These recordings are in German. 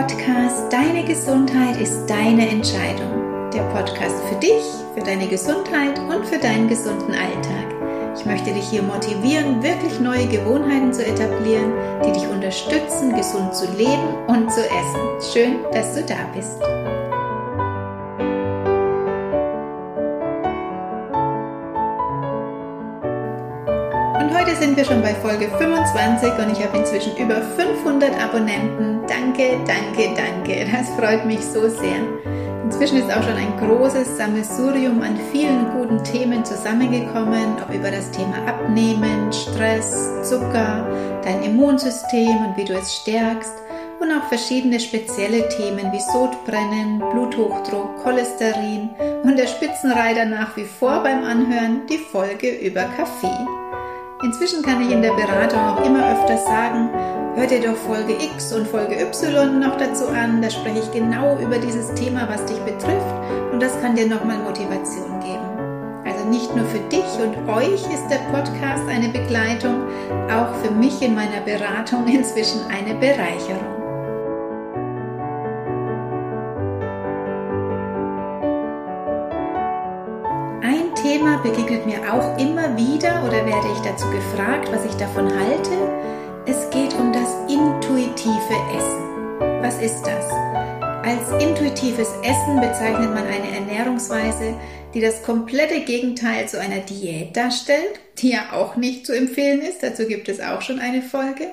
Podcast Deine Gesundheit ist deine Entscheidung. Der Podcast für dich, für deine Gesundheit und für deinen gesunden Alltag. Ich möchte dich hier motivieren, wirklich neue Gewohnheiten zu etablieren, die dich unterstützen, gesund zu leben und zu essen. Schön, dass du da bist. sind wir schon bei Folge 25 und ich habe inzwischen über 500 Abonnenten. Danke, danke, danke. Das freut mich so sehr. Inzwischen ist auch schon ein großes Sammelsurium an vielen guten Themen zusammengekommen, ob über das Thema Abnehmen, Stress, Zucker, dein Immunsystem und wie du es stärkst und auch verschiedene spezielle Themen wie Sodbrennen, Bluthochdruck, Cholesterin und der Spitzenreiter nach wie vor beim Anhören die Folge über Kaffee. Inzwischen kann ich in der Beratung auch immer öfter sagen, hör dir doch Folge X und Folge Y noch dazu an, da spreche ich genau über dieses Thema, was dich betrifft und das kann dir nochmal Motivation geben. Also nicht nur für dich und euch ist der Podcast eine Begleitung, auch für mich in meiner Beratung inzwischen eine Bereicherung. Thema begegnet mir auch immer wieder oder werde ich dazu gefragt, was ich davon halte. Es geht um das intuitive Essen. Was ist das? Als intuitives Essen bezeichnet man eine Ernährungsweise, die das komplette Gegenteil zu einer Diät darstellt, die ja auch nicht zu empfehlen ist. Dazu gibt es auch schon eine Folge.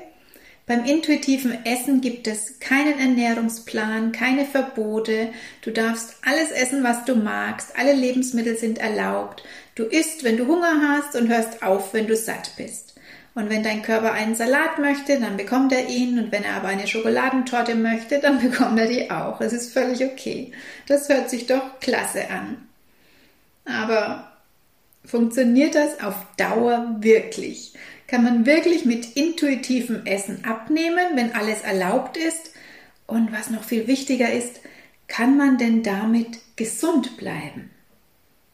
Beim intuitiven Essen gibt es keinen Ernährungsplan, keine Verbote. Du darfst alles essen, was du magst. Alle Lebensmittel sind erlaubt. Du isst, wenn du Hunger hast und hörst auf, wenn du satt bist. Und wenn dein Körper einen Salat möchte, dann bekommt er ihn. Und wenn er aber eine Schokoladentorte möchte, dann bekommt er die auch. Es ist völlig okay. Das hört sich doch klasse an. Aber funktioniert das auf Dauer wirklich? Kann man wirklich mit intuitivem Essen abnehmen, wenn alles erlaubt ist? Und was noch viel wichtiger ist, kann man denn damit gesund bleiben?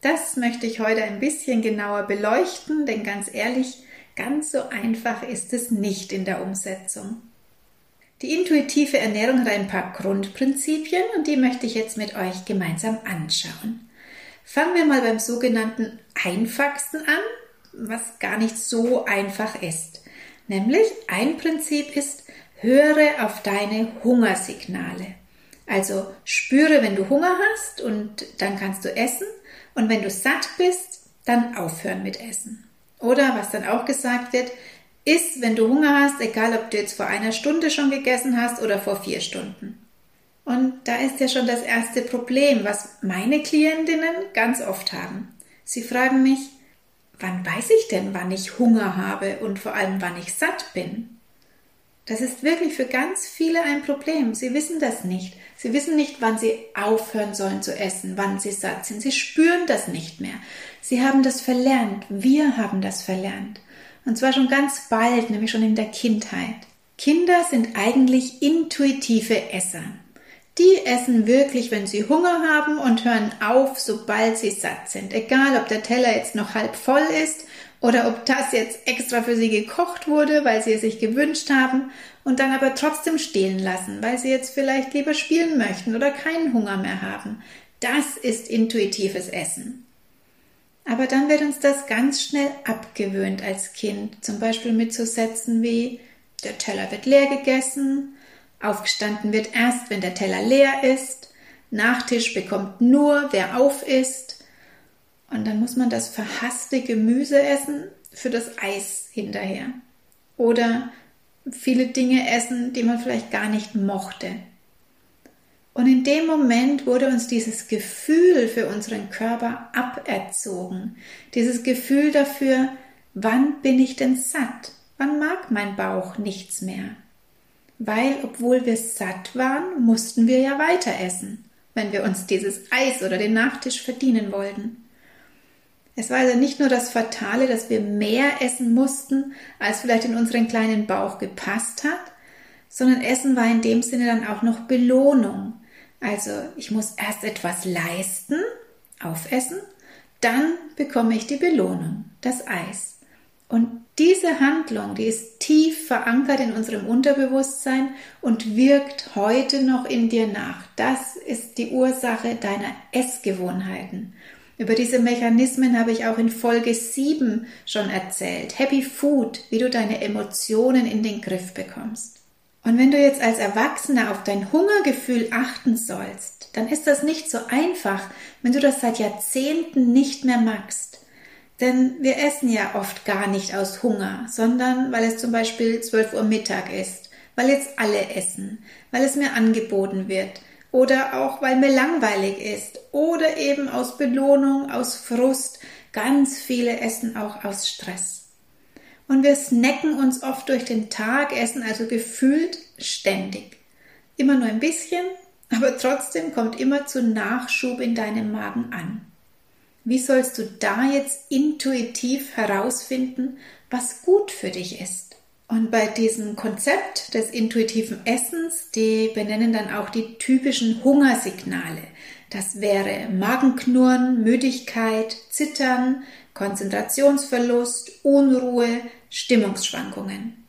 Das möchte ich heute ein bisschen genauer beleuchten, denn ganz ehrlich, ganz so einfach ist es nicht in der Umsetzung. Die intuitive Ernährung hat ein paar Grundprinzipien und die möchte ich jetzt mit euch gemeinsam anschauen. Fangen wir mal beim sogenannten einfachsten an, was gar nicht so einfach ist. Nämlich ein Prinzip ist, höre auf deine Hungersignale. Also spüre, wenn du Hunger hast und dann kannst du essen und wenn du satt bist, dann aufhören mit Essen. Oder was dann auch gesagt wird, iss, wenn du Hunger hast, egal ob du jetzt vor einer Stunde schon gegessen hast oder vor vier Stunden. Und da ist ja schon das erste Problem, was meine Klientinnen ganz oft haben. Sie fragen mich, wann weiß ich denn, wann ich Hunger habe und vor allem, wann ich satt bin? Das ist wirklich für ganz viele ein Problem. Sie wissen das nicht. Sie wissen nicht, wann sie aufhören sollen zu essen, wann sie satt sind. Sie spüren das nicht mehr. Sie haben das verlernt. Wir haben das verlernt. Und zwar schon ganz bald, nämlich schon in der Kindheit. Kinder sind eigentlich intuitive Esser. Die essen wirklich, wenn sie Hunger haben und hören auf, sobald sie satt sind. Egal, ob der Teller jetzt noch halb voll ist oder ob das jetzt extra für sie gekocht wurde, weil sie es sich gewünscht haben und dann aber trotzdem stehen lassen, weil sie jetzt vielleicht lieber spielen möchten oder keinen Hunger mehr haben. Das ist intuitives Essen. Aber dann wird uns das ganz schnell abgewöhnt als Kind, zum Beispiel mit so Sätzen wie der Teller wird leer gegessen, Aufgestanden wird erst, wenn der Teller leer ist. Nachtisch bekommt nur, wer auf ist. Und dann muss man das verhasste Gemüse essen für das Eis hinterher. Oder viele Dinge essen, die man vielleicht gar nicht mochte. Und in dem Moment wurde uns dieses Gefühl für unseren Körper aberzogen. Dieses Gefühl dafür, wann bin ich denn satt? Wann mag mein Bauch nichts mehr? Weil obwohl wir satt waren, mussten wir ja weiter essen, wenn wir uns dieses Eis oder den Nachtisch verdienen wollten. Es war also nicht nur das Fatale, dass wir mehr essen mussten, als vielleicht in unseren kleinen Bauch gepasst hat, sondern Essen war in dem Sinne dann auch noch Belohnung. Also ich muss erst etwas leisten, aufessen, dann bekomme ich die Belohnung, das Eis. Und diese Handlung, die ist tief verankert in unserem Unterbewusstsein und wirkt heute noch in dir nach. Das ist die Ursache deiner Essgewohnheiten. Über diese Mechanismen habe ich auch in Folge 7 schon erzählt. Happy Food, wie du deine Emotionen in den Griff bekommst. Und wenn du jetzt als Erwachsener auf dein Hungergefühl achten sollst, dann ist das nicht so einfach, wenn du das seit Jahrzehnten nicht mehr magst. Denn wir essen ja oft gar nicht aus Hunger, sondern weil es zum Beispiel 12 Uhr Mittag ist, weil jetzt alle essen, weil es mir angeboten wird, oder auch weil mir langweilig ist oder eben aus Belohnung, aus Frust. Ganz viele essen auch aus Stress. Und wir snacken uns oft durch den Tag, essen also gefühlt ständig. Immer nur ein bisschen, aber trotzdem kommt immer zu Nachschub in deinem Magen an. Wie sollst du da jetzt intuitiv herausfinden, was gut für dich ist? Und bei diesem Konzept des intuitiven Essens, die benennen dann auch die typischen Hungersignale. Das wäre Magenknurren, Müdigkeit, Zittern, Konzentrationsverlust, Unruhe, Stimmungsschwankungen.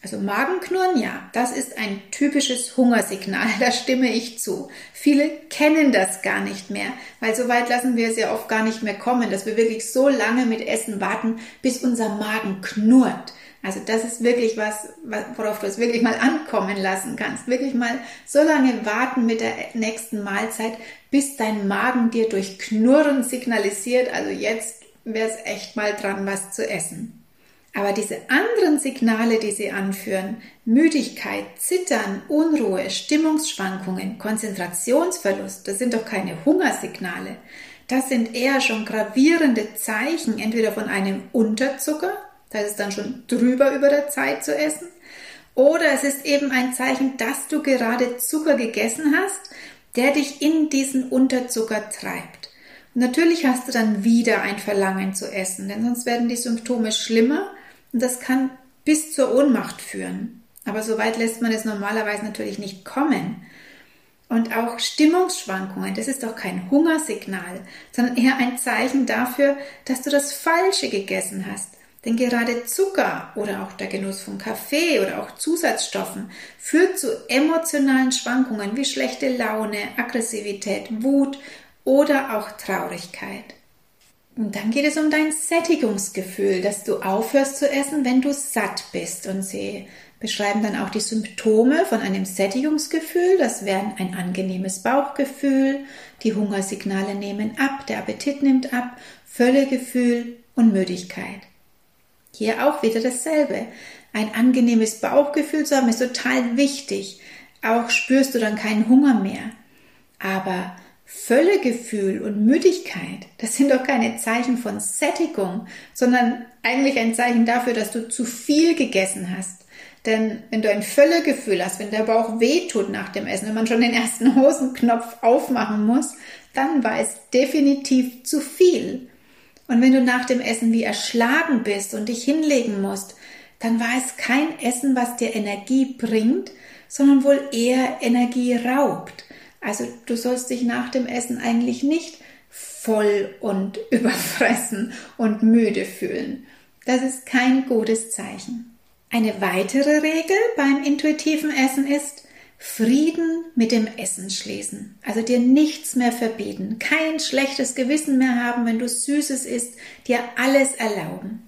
Also Magenknurren, ja, das ist ein typisches Hungersignal, da stimme ich zu. Viele kennen das gar nicht mehr, weil so weit lassen wir es ja oft gar nicht mehr kommen, dass wir wirklich so lange mit Essen warten, bis unser Magen knurrt. Also das ist wirklich was, worauf du es wirklich mal ankommen lassen kannst. Wirklich mal so lange warten mit der nächsten Mahlzeit, bis dein Magen dir durch Knurren signalisiert, also jetzt wäre es echt mal dran, was zu essen. Aber diese anderen Signale, die sie anführen, Müdigkeit, Zittern, Unruhe, Stimmungsschwankungen, Konzentrationsverlust, das sind doch keine Hungersignale. Das sind eher schon gravierende Zeichen entweder von einem Unterzucker, da ist es dann schon drüber über der Zeit zu essen. Oder es ist eben ein Zeichen, dass du gerade Zucker gegessen hast, der dich in diesen Unterzucker treibt. Natürlich hast du dann wieder ein Verlangen zu essen, denn sonst werden die Symptome schlimmer und das kann bis zur Ohnmacht führen. Aber so weit lässt man es normalerweise natürlich nicht kommen. Und auch Stimmungsschwankungen, das ist doch kein Hungersignal, sondern eher ein Zeichen dafür, dass du das Falsche gegessen hast. Denn gerade Zucker oder auch der Genuss von Kaffee oder auch Zusatzstoffen führt zu emotionalen Schwankungen wie schlechte Laune, Aggressivität, Wut oder auch Traurigkeit. Und dann geht es um dein Sättigungsgefühl, dass du aufhörst zu essen, wenn du satt bist. Und sie beschreiben dann auch die Symptome von einem Sättigungsgefühl. Das wären ein angenehmes Bauchgefühl, die Hungersignale nehmen ab, der Appetit nimmt ab, Völlegefühl und Müdigkeit. Hier auch wieder dasselbe. Ein angenehmes Bauchgefühl zu haben ist total wichtig. Auch spürst du dann keinen Hunger mehr. Aber Völlegefühl und Müdigkeit, das sind doch keine Zeichen von Sättigung, sondern eigentlich ein Zeichen dafür, dass du zu viel gegessen hast. Denn wenn du ein Völlegefühl hast, wenn der Bauch wehtut nach dem Essen, wenn man schon den ersten Hosenknopf aufmachen muss, dann war es definitiv zu viel. Und wenn du nach dem Essen wie erschlagen bist und dich hinlegen musst, dann war es kein Essen, was dir Energie bringt, sondern wohl eher Energie raubt. Also du sollst dich nach dem Essen eigentlich nicht voll und überfressen und müde fühlen. Das ist kein gutes Zeichen. Eine weitere Regel beim intuitiven Essen ist, Frieden mit dem Essen schließen. Also dir nichts mehr verbieten, kein schlechtes Gewissen mehr haben, wenn du Süßes isst, dir alles erlauben.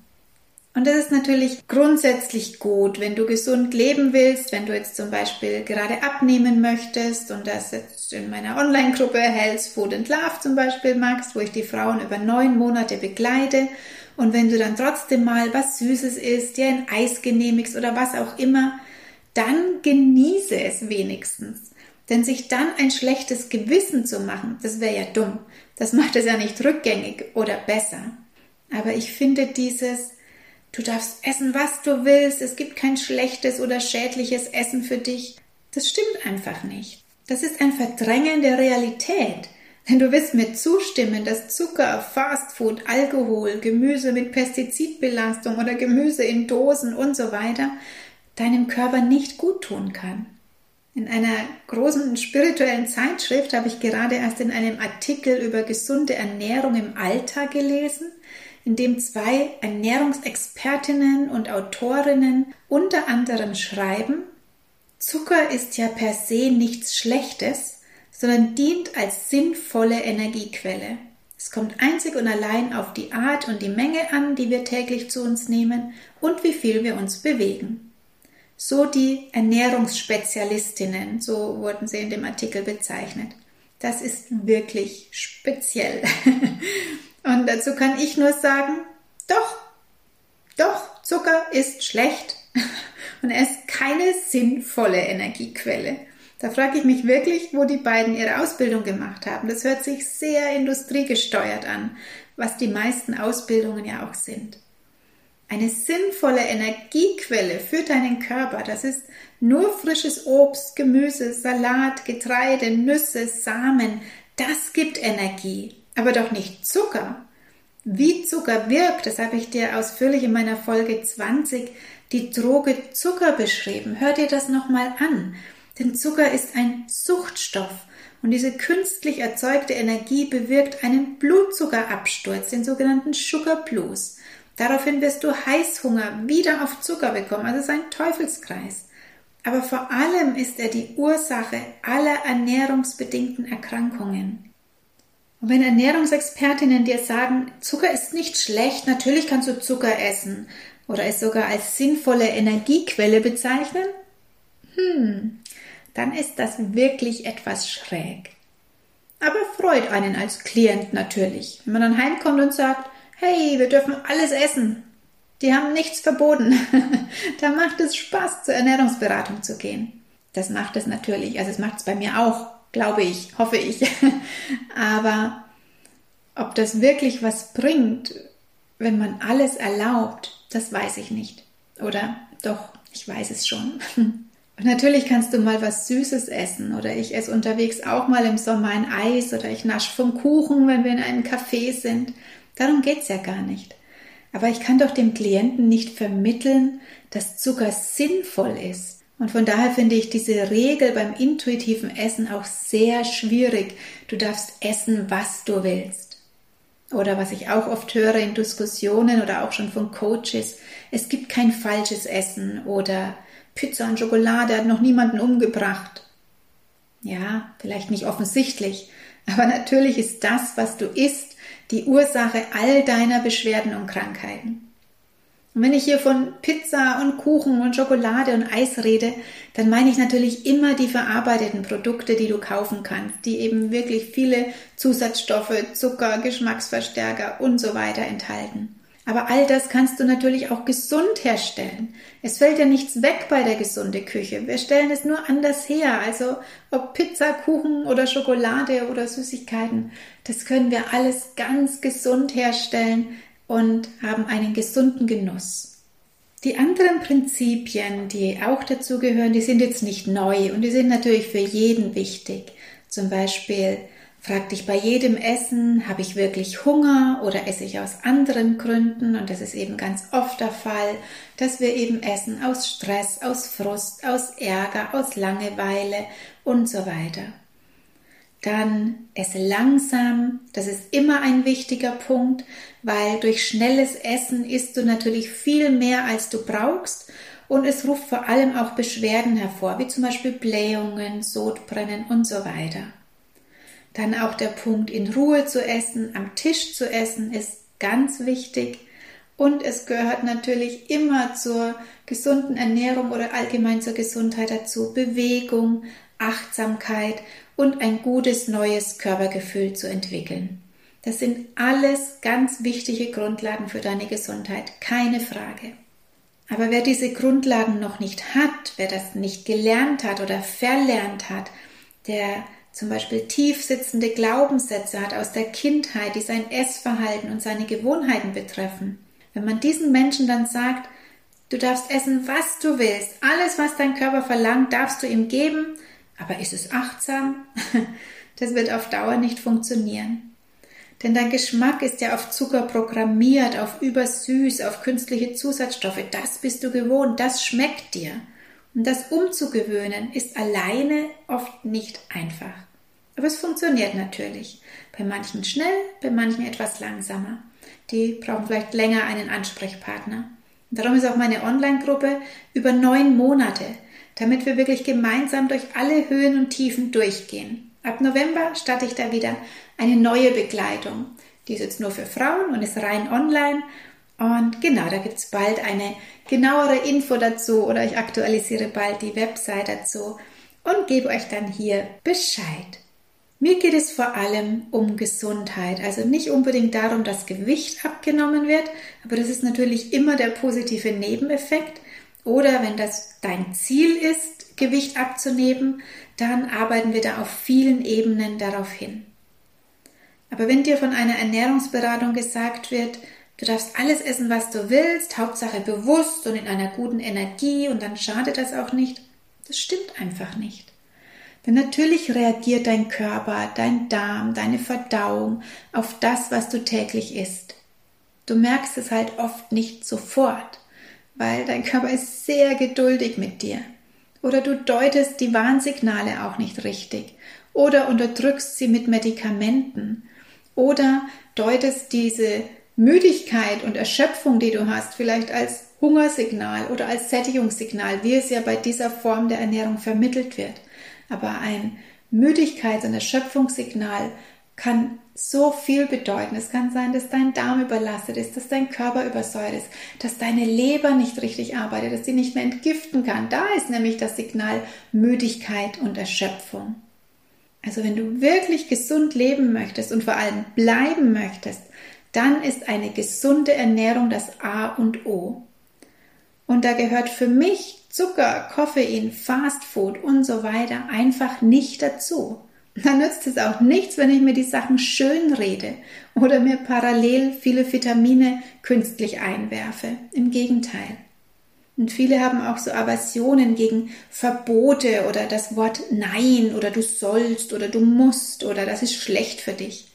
Und das ist natürlich grundsätzlich gut, wenn du gesund leben willst, wenn du jetzt zum Beispiel gerade abnehmen möchtest und das jetzt in meiner Online-Gruppe Health, Food and Love zum Beispiel magst, wo ich die Frauen über neun Monate begleite. Und wenn du dann trotzdem mal was Süßes isst, dir ein Eis genehmigst oder was auch immer, dann genieße es wenigstens. Denn sich dann ein schlechtes Gewissen zu machen, das wäre ja dumm. Das macht es ja nicht rückgängig oder besser. Aber ich finde dieses, du darfst essen, was du willst, es gibt kein schlechtes oder schädliches Essen für dich, das stimmt einfach nicht. Das ist ein Verdrängen der Realität. Denn du wirst mir zustimmen, dass Zucker, Fastfood, Alkohol, Gemüse mit Pestizidbelastung oder Gemüse in Dosen und so weiter deinem Körper nicht gut tun kann. In einer großen spirituellen Zeitschrift habe ich gerade erst in einem Artikel über gesunde Ernährung im Alltag gelesen, in dem zwei Ernährungsexpertinnen und Autorinnen unter anderem schreiben, Zucker ist ja per se nichts Schlechtes, sondern dient als sinnvolle Energiequelle. Es kommt einzig und allein auf die Art und die Menge an, die wir täglich zu uns nehmen und wie viel wir uns bewegen. So die Ernährungsspezialistinnen, so wurden sie in dem Artikel bezeichnet. Das ist wirklich speziell. Und dazu kann ich nur sagen, doch, doch, Zucker ist schlecht und er ist keine sinnvolle Energiequelle. Da frage ich mich wirklich, wo die beiden ihre Ausbildung gemacht haben. Das hört sich sehr industriegesteuert an, was die meisten Ausbildungen ja auch sind. Eine sinnvolle Energiequelle für deinen Körper, das ist nur frisches Obst, Gemüse, Salat, Getreide, Nüsse, Samen. Das gibt Energie, aber doch nicht Zucker. Wie Zucker wirkt, das habe ich dir ausführlich in meiner Folge 20, die Droge Zucker beschrieben. Hör dir das nochmal an. Denn Zucker ist ein Suchtstoff und diese künstlich erzeugte Energie bewirkt einen Blutzuckerabsturz, den sogenannten Sugar Blues. Daraufhin wirst du Heißhunger wieder auf Zucker bekommen. Also es ist ein Teufelskreis. Aber vor allem ist er die Ursache aller ernährungsbedingten Erkrankungen. Und wenn Ernährungsexpertinnen dir sagen, Zucker ist nicht schlecht, natürlich kannst du Zucker essen oder es sogar als sinnvolle Energiequelle bezeichnen, hm, dann ist das wirklich etwas schräg. Aber freut einen als Klient natürlich, wenn man dann heimkommt und sagt, hey, wir dürfen alles essen. Die haben nichts verboten. da macht es Spaß, zur Ernährungsberatung zu gehen. Das macht es natürlich, also es macht es bei mir auch, glaube ich, hoffe ich. Aber ob das wirklich was bringt, wenn man alles erlaubt, das weiß ich nicht. Oder doch, ich weiß es schon. Natürlich kannst du mal was Süßes essen oder ich esse unterwegs auch mal im Sommer ein Eis oder ich nasche vom Kuchen, wenn wir in einem Café sind. Darum geht's ja gar nicht. Aber ich kann doch dem Klienten nicht vermitteln, dass Zucker sinnvoll ist. Und von daher finde ich diese Regel beim intuitiven Essen auch sehr schwierig. Du darfst essen, was du willst. Oder was ich auch oft höre in Diskussionen oder auch schon von Coaches, es gibt kein falsches Essen oder Pizza und Schokolade hat noch niemanden umgebracht. Ja, vielleicht nicht offensichtlich, aber natürlich ist das, was du isst, die Ursache all deiner Beschwerden und Krankheiten. Und wenn ich hier von Pizza und Kuchen und Schokolade und Eis rede, dann meine ich natürlich immer die verarbeiteten Produkte, die du kaufen kannst, die eben wirklich viele Zusatzstoffe, Zucker, Geschmacksverstärker und so weiter enthalten. Aber all das kannst du natürlich auch gesund herstellen. Es fällt ja nichts weg bei der gesunde Küche. Wir stellen es nur anders her. Also ob Pizza, Kuchen oder Schokolade oder Süßigkeiten, das können wir alles ganz gesund herstellen und haben einen gesunden Genuss. Die anderen Prinzipien, die auch dazu gehören, die sind jetzt nicht neu und die sind natürlich für jeden wichtig. Zum Beispiel Frag dich bei jedem Essen, habe ich wirklich Hunger oder esse ich aus anderen Gründen? Und das ist eben ganz oft der Fall, dass wir eben essen aus Stress, aus Frust, aus Ärger, aus Langeweile und so weiter. Dann esse langsam, das ist immer ein wichtiger Punkt, weil durch schnelles Essen isst du natürlich viel mehr, als du brauchst und es ruft vor allem auch Beschwerden hervor, wie zum Beispiel Blähungen, Sodbrennen und so weiter. Dann auch der Punkt, in Ruhe zu essen, am Tisch zu essen, ist ganz wichtig. Und es gehört natürlich immer zur gesunden Ernährung oder allgemein zur Gesundheit dazu Bewegung, Achtsamkeit und ein gutes neues Körpergefühl zu entwickeln. Das sind alles ganz wichtige Grundlagen für deine Gesundheit, keine Frage. Aber wer diese Grundlagen noch nicht hat, wer das nicht gelernt hat oder verlernt hat, der zum Beispiel tief sitzende Glaubenssätze hat aus der Kindheit, die sein Essverhalten und seine Gewohnheiten betreffen. Wenn man diesen Menschen dann sagt, du darfst essen, was du willst, alles, was dein Körper verlangt, darfst du ihm geben, aber ist es achtsam? Das wird auf Dauer nicht funktionieren. Denn dein Geschmack ist ja auf Zucker programmiert, auf übersüß, auf künstliche Zusatzstoffe. Das bist du gewohnt, das schmeckt dir. Und das umzugewöhnen ist alleine oft nicht einfach. Aber es funktioniert natürlich. Bei manchen schnell, bei manchen etwas langsamer. Die brauchen vielleicht länger einen Ansprechpartner. darum ist auch meine Online-Gruppe über neun Monate, damit wir wirklich gemeinsam durch alle Höhen und Tiefen durchgehen. Ab November starte ich da wieder eine neue Begleitung. Die ist jetzt nur für Frauen und ist rein online. Und genau, da gibt es bald eine genauere Info dazu oder ich aktualisiere bald die Website dazu und gebe euch dann hier Bescheid. Mir geht es vor allem um Gesundheit, also nicht unbedingt darum, dass Gewicht abgenommen wird, aber das ist natürlich immer der positive Nebeneffekt. Oder wenn das dein Ziel ist, Gewicht abzunehmen, dann arbeiten wir da auf vielen Ebenen darauf hin. Aber wenn dir von einer Ernährungsberatung gesagt wird, du darfst alles essen, was du willst, Hauptsache bewusst und in einer guten Energie und dann schadet das auch nicht, das stimmt einfach nicht. Denn natürlich reagiert dein Körper, dein Darm, deine Verdauung auf das, was du täglich isst. Du merkst es halt oft nicht sofort, weil dein Körper ist sehr geduldig mit dir. Oder du deutest die Warnsignale auch nicht richtig. Oder unterdrückst sie mit Medikamenten. Oder deutest diese Müdigkeit und Erschöpfung, die du hast, vielleicht als Hungersignal oder als Sättigungssignal, wie es ja bei dieser Form der Ernährung vermittelt wird. Aber ein Müdigkeits- und Erschöpfungssignal kann so viel bedeuten. Es kann sein, dass dein Darm überlastet ist, dass dein Körper übersäuert ist, dass deine Leber nicht richtig arbeitet, dass sie nicht mehr entgiften kann. Da ist nämlich das Signal Müdigkeit und Erschöpfung. Also wenn du wirklich gesund leben möchtest und vor allem bleiben möchtest, dann ist eine gesunde Ernährung das A und O. Und da gehört für mich Zucker, Koffein, Fastfood und so weiter einfach nicht dazu. Dann nützt es auch nichts, wenn ich mir die Sachen schön rede oder mir parallel viele Vitamine künstlich einwerfe. Im Gegenteil. Und viele haben auch so Aversionen gegen Verbote oder das Wort Nein oder du sollst oder du musst oder das ist schlecht für dich.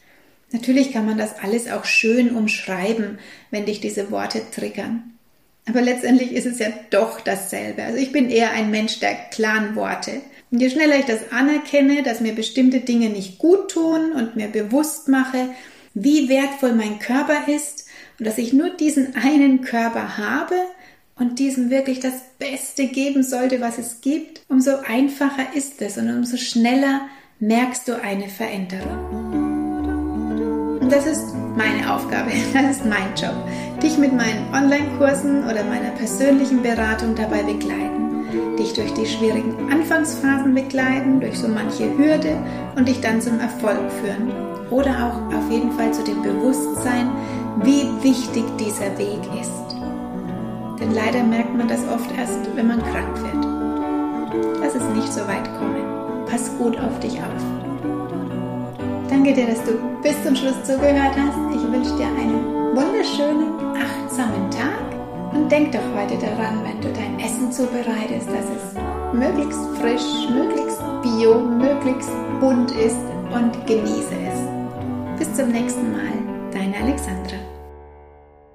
Natürlich kann man das alles auch schön umschreiben, wenn dich diese Worte triggern. Aber letztendlich ist es ja doch dasselbe. Also ich bin eher ein Mensch der klaren Worte. Und je schneller ich das anerkenne, dass mir bestimmte Dinge nicht gut tun und mir bewusst mache, wie wertvoll mein Körper ist und dass ich nur diesen einen Körper habe und diesem wirklich das Beste geben sollte, was es gibt, umso einfacher ist es und umso schneller merkst du eine Veränderung. Und das ist meine Aufgabe, das ist mein Job dich mit meinen Online-Kursen oder meiner persönlichen Beratung dabei begleiten, dich durch die schwierigen Anfangsphasen begleiten, durch so manche Hürde und dich dann zum Erfolg führen. Oder auch auf jeden Fall zu dem Bewusstsein, wie wichtig dieser Weg ist. Denn leider merkt man das oft erst, wenn man krank wird. Lass es nicht so weit kommen. Pass gut auf dich auf. Danke dir, dass du bis zum Schluss zugehört hast. Ich wünsche dir einen wunderschönen, achtsamen Tag und denk doch heute daran, wenn dein Essen zubereitest, dass es möglichst frisch, möglichst bio, möglichst bunt ist und genieße es. Bis zum nächsten Mal, deine Alexandra.